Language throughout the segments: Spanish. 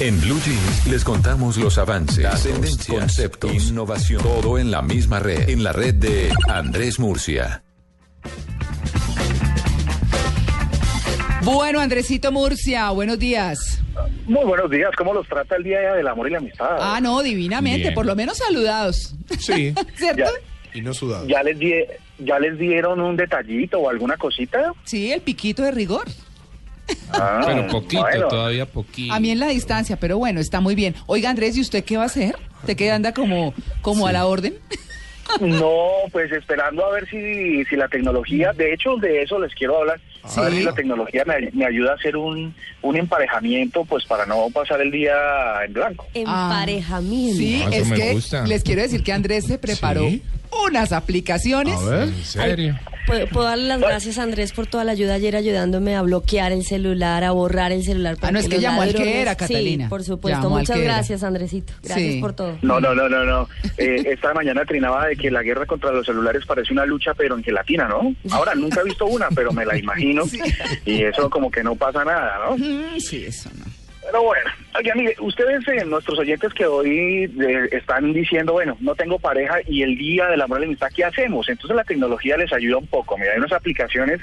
En Blue Jeans les contamos los avances, tendencias, conceptos, innovación, todo en la misma red, en la red de Andrés Murcia. Bueno, Andresito Murcia, buenos días. Muy buenos días, ¿cómo los trata el Día del Amor y la Amistad? Ah, no, divinamente, Bien. por lo menos saludados. Sí, ¿Cierto? Ya, y no sudado. ya les di- ¿Ya les dieron un detallito o alguna cosita? Sí, el piquito de rigor. Ah, Pero poquito, bueno. todavía poquito. A mí en la distancia, pero bueno, está muy bien. Oiga, Andrés, ¿y usted qué va a hacer? ¿Usted qué anda como, como a la orden? No, pues esperando a ver si, si la tecnología, de hecho de eso les quiero hablar, a ver si la tecnología me, me ayuda a hacer un, un emparejamiento, pues para no pasar el día en blanco. Emparejamiento. Sí, Ah, es que gusta. les quiero decir que Andrés se preparó Sí. Unas aplicaciones. A ver, en serio. ¿Puedo, puedo darle las gracias a Andrés por toda la ayuda ayer ayudándome a bloquear el celular, a borrar el celular. Ah, no, es que llamó al que era, Catalina. Sí, por supuesto. Llamó Muchas gracias, Andresito. Gracias Sí. por todo. No, no, no, no, no. Eh, esta mañana trinaba de que la guerra contra los celulares parece una lucha, pero en gelatina, ¿no? Ahora, nunca he visto una, pero me la imagino. Y eso como que no pasa nada, ¿no? Sí, eso no. Pero bueno, oiga, mire, ustedes, eh, nuestros oyentes que hoy eh, están diciendo, bueno, no tengo pareja y el día del amor y la amistad, ¿qué hacemos? Entonces la tecnología les ayuda un poco. Mira, hay unas aplicaciones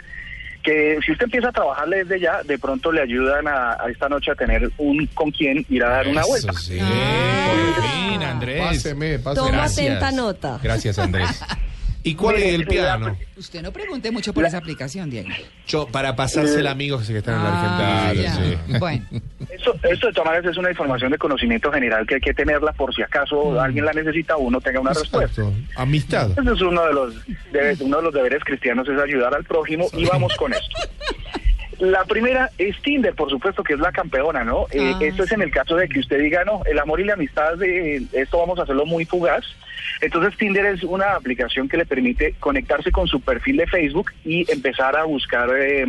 que si usted empieza a trabajarle desde ya, de pronto le ayudan a, a esta noche a tener un con quien ir a dar una Eso vuelta. sí, Ah. por fin, Andrés. Páseme, páseme. Toma Gracias. atenta nota. Gracias, Andrés. ¿Y cuál es el piano? Usted no pregunte mucho por esa aplicación, Diego. Yo, para pasársela amigos que están en la Ah, Argentina. sí. Bueno, Esto, esto de todas maneras es una información de conocimiento general que hay que tenerla por si acaso alguien la necesita o uno tenga una respuesta. Amistad. Ese es uno de los debe- uno de los deberes cristianos es ayudar al prójimo y vamos con esto. La primera es Tinder, por supuesto, que es la campeona, ¿no? Eh, Ah, esto es en el caso de que usted diga, no, el amor y la amistad, eh, esto vamos a hacerlo muy fugaz. Entonces Tinder es una aplicación que le permite conectarse con su perfil de Facebook y empezar a buscar eh,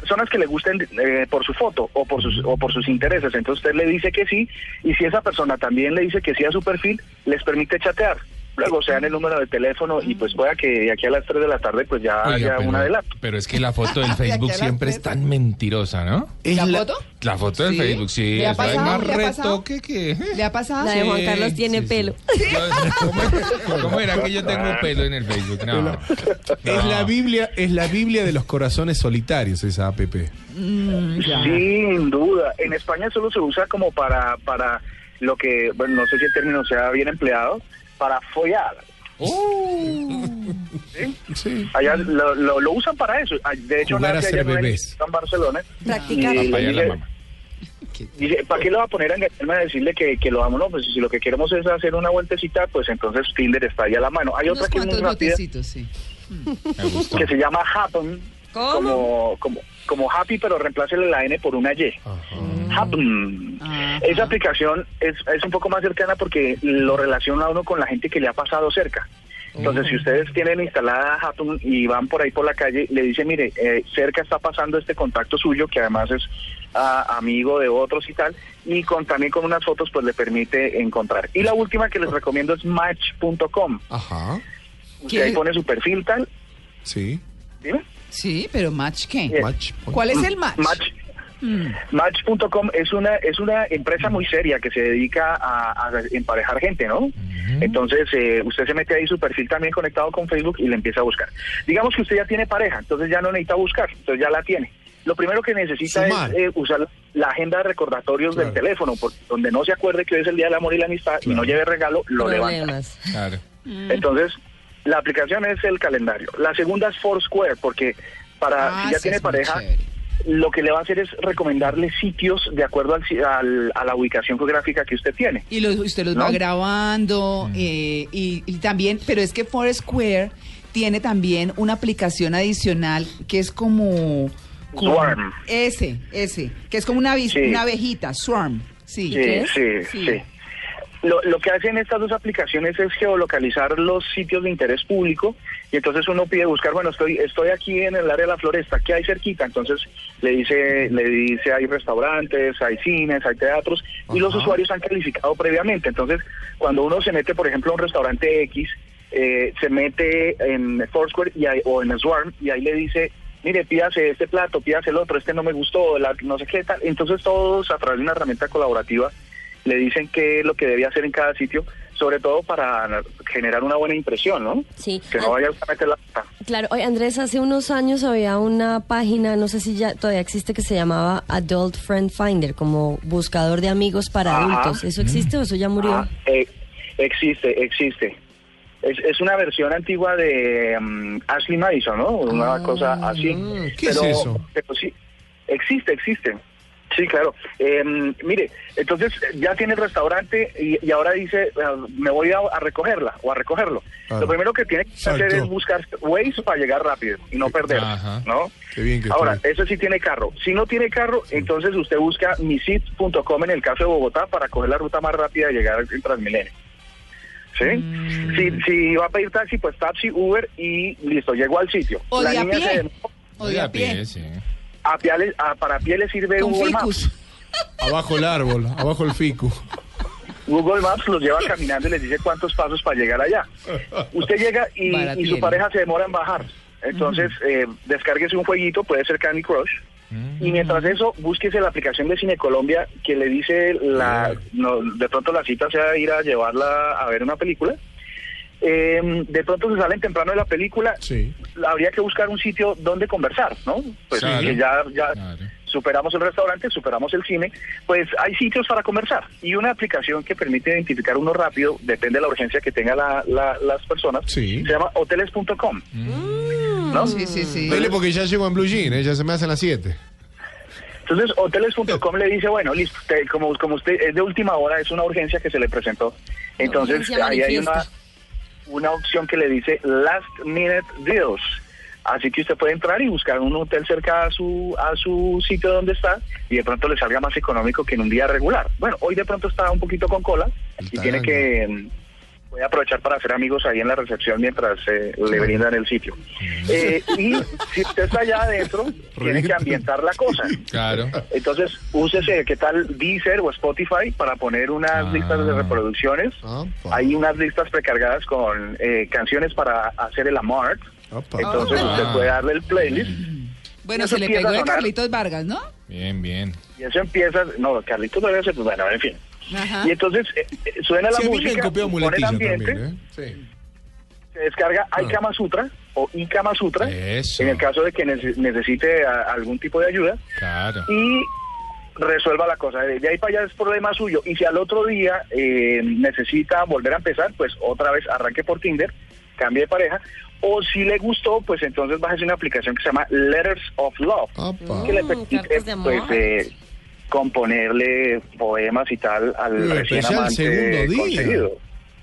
personas que le gusten eh, por su foto o por sus o por sus intereses. Entonces usted le dice que sí y si esa persona también le dice que sí a su perfil, les permite chatear. Luego se dan el número de teléfono y pues pueda que de aquí a las 3 de la tarde pues ya Oiga, haya pero, un adelanto. pero es que la foto del Facebook siempre es tan mentirosa, ¿no? ¿La foto? La foto del ¿Sí? Facebook, sí. ¿Le ha pasado? más ¿Le ha pasado? retoque que... ¿le ha pasado? La de Juan Carlos tiene sí, sí. pelo. ¿Cómo, cómo era que yo tengo pelo en el Facebook? No. Es la Biblia, es la Biblia de los corazones solitarios esa app. Mm. Sin duda. En España solo se usa como para para lo que, bueno, no sé si el término sea bien empleado, para follar. ¿Sí? Sí. Allá lo, lo, lo usan para eso. Ah, De hecho, Jugar a ser bebés. en Barcelona. Practicar. Y Para allá la dice- mamá. Dice, ¿para qué lo va a poner a engañarme a decirle que, que lo amo? No, pues si lo que queremos es hacer una vueltecita, pues entonces Tinder está ahí a la mano. Hay Unos otra que es muy rápida, sí. Que se llama Happen, ¿Cómo? como, como, como Happy, pero reemplácele la N por una Y. Happen. Ajá. Esa aplicación es, es un poco más cercana porque lo relaciona a uno con la gente que le ha pasado cerca. Entonces, si ustedes tienen instalada Happen y van por ahí por la calle, le dicen, mire, eh, cerca está pasando este contacto suyo, que además es ah, amigo de otros y tal, y con también con unas fotos, pues le permite encontrar. Y la última que les recomiendo es Match.com. Ajá. Usted ahí pone su perfil tal, Sí. dime. Sí, pero match qué? Match. ¿Cuál es el match? Match. Mm. Match.com es una es una empresa muy seria que se dedica a, a emparejar gente, ¿no? Entonces eh, usted se mete ahí su perfil también conectado con Facebook y le empieza a buscar. Digamos que usted ya tiene pareja, entonces ya no necesita buscar, entonces ya la tiene. Lo primero que necesita Sumar. es eh, usar la agenda de recordatorios Claro. del teléfono, por- donde no se acuerde que hoy es el día del amor y la amistad y no lleve regalo, lo levanta. Problemas. Claro. Entonces, la aplicación es el calendario. La segunda es Foursquare, porque para Ah, si ya esa tiene pareja, chévere. Lo que le va a hacer es recomendarle sitios de acuerdo al, a la ubicación geográfica que usted tiene. Y los- usted los ¿No? va grabando eh, y, y también, pero es que Foursquare tiene también una aplicación adicional que es como Swarm. Ese, ese, que es como una, Sí. una abejita, swarm. Sí. Sí, es? sí, Sí. sí. Lo, lo que hacen estas dos aplicaciones es geolocalizar los sitios de interés público y entonces uno pide buscar, bueno, estoy estoy aquí en el área de la floresta, ¿qué hay cerquita? Entonces le dice le dice hay restaurantes, hay cines, hay teatros y los usuarios han calificado previamente. Entonces, cuando uno se mete, por ejemplo, a un restaurante X, eh, se mete en Foursquare y hay- o en Swarm y ahí le dice mire, pídase este plato, pídase el otro, este no me gustó, la- no sé qué tal. Entonces todos a través de una herramienta colaborativa le dicen qué es lo que debía hacer en cada sitio, sobre todo para generar una buena impresión, ¿no? Sí. Que no vaya a meter la pata. Claro, oye, Andrés, hace unos años había una página, no sé si ya todavía existe, que se llamaba Adult Friend Finder, como buscador de amigos para Ajá. adultos. ¿Eso existe o eso ya murió? Ah, eh, existe, existe. Es, es una versión antigua de mm, Ashley Madison, ¿no? Una Ah. cosa así. ¿qué es eso? Pero sí, existe, existe. Sí, claro. Eh, mire, entonces ya tiene el restaurante y, y ahora dice, eh, me voy a, a recogerla o a recogerlo. Claro. Lo primero que tiene que hacer es buscar Waze para llegar rápido y no perder, Ajá. ¿no? Qué bien que Ahora, estoy. eso sí tiene carro. Si no tiene carro, entonces usted busca misit.com en el caso de Bogotá para coger la ruta más rápida de llegar en Transmilenio. ¿Sí? Mm. Si, si va a pedir taxi, pues taxi, Uber y listo, llegó al sitio. O de a niña pie. se- O de a pie. sí. A a- para pie le sirve Con Google ficus. Maps. Abajo el árbol, abajo el ficu. Google Maps los lleva caminando y les dice cuántos pasos para llegar allá. Usted llega y, su pareja se demora en bajar. Entonces, eh, descárguese un jueguito, puede ser Candy Crush. Y mientras eso, búsquese la aplicación de Cine Colombia que le dice la, no, de pronto la cita sea ir a llevarla a ver una película. Eh, de pronto se salen temprano de la película, Sí. habría que buscar un sitio donde conversar, ¿no? Pues Claro. que ya, ya Claro. superamos el restaurante, superamos el cine, pues hay sitios para conversar y una aplicación que permite identificar uno rápido, depende de la urgencia que tenga la- la- las personas, Sí. se llama hoteles.com. ¿no? Sí, sí, sí. Dele porque ya llego en Blue Jean, ¿eh? ya se me hacen las 7. Entonces, hoteles.com le dice, bueno, listo, te- como, como usted es de última hora, es una urgencia que se le presentó. Entonces, ahí hay una. Una opción que le dice Last Minute Deals. Así que usted puede entrar y buscar un hotel cerca a su, a su sitio donde está y de pronto le salga más económico que en un día regular. Bueno, hoy de pronto está un poquito con cola y Está tiene que... mm, Puede aprovechar para hacer amigos ahí en la recepción mientras eh, le brindan el sitio. Eh, y si usted está allá adentro, tiene que ambientar la cosa. Claro. Entonces, úsese, ¿qué tal Deezer o Spotify para poner unas Ah. listas de reproducciones? Opa. Hay unas listas precargadas con eh, canciones para hacer el amart. Opa. Entonces, Ah. usted puede darle el playlist Bueno, se le pegó a de. Carlitos Vargas, ¿no? Bien, bien. y eso empieza. No, Carlitos debe ser, pues bueno, en fin. Ajá. Y entonces eh, eh, suena la Sí, música, pone el ambiente, también, ¿eh? Sí. se descarga Ah. iKama Sutra o iKama Sutra Eso. en el caso de que nece- necesite a- algún tipo de ayuda. Claro. y resuelva la cosa. De ahí para allá es problema suyo. Y si al otro día eh, necesita volver a empezar, pues otra vez arranque por Tinder, cambie de pareja. O si le gustó, pues entonces bájese una aplicación que se llama Letters of Love, Opa. que le Mm, pues eh, componerle poemas y tal al pero recién ya el amante segundo día. conseguido.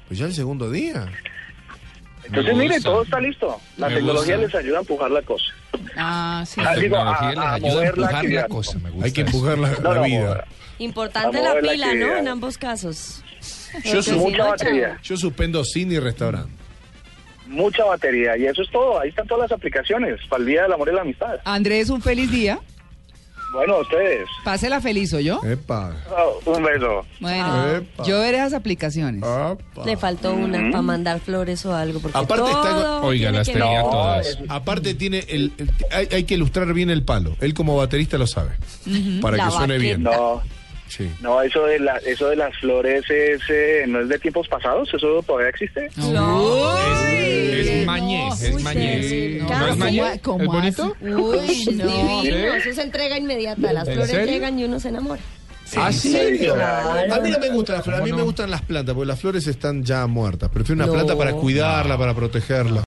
Pues ya el segundo día. Entonces, mire, todo está listo. La Me tecnología gusta. les ayuda a empujar la cosa. Ah, sí. Ah, La digo, a- les a ayuda a mover la empujar la cosa. Me gusta Hay que empujar la, No, la no, vida. Importante la pila, ¿no? En ambos casos. Yo Porque su- si mucha no, batería. chao. Yo suspendo cine y restaurante. Mucha batería. Y eso es todo. Ahí están todas las aplicaciones para el Día del Amor y la Amistad. Andrés, un feliz día. Bueno, ustedes. Pásela feliz, ¿o yo? Epa. Oh, un beso. Bueno, Epa. yo veré esas aplicaciones. Opa. Le faltó una para mandar flores o algo. Porque Aparte está- todo Oiga, tiene las tenía todas. Aparte tiene el, el- hay, hay que ilustrar bien el palo. Él como baterista lo sabe. Para La que suene bien. baqueta. No, Sí. no, eso de la, eso de las flores es, eh, no es de tiempos pasados, eso todavía existe. No. Es, es mañez, no. es mañez. sí, ¿No, claro. es mañez? ¿Cómo- cómo ¿Es bonito? hace? Uy, no. Divino, eso es entrega inmediata. Las ¿En flores serio? llegan y uno se enamora. ¿Ah, sí? Claro. A mí no me gustan las flores, a mí me gustan las plantas, porque las flores están ya muertas. Prefiero una No. planta para cuidarla, para protegerla.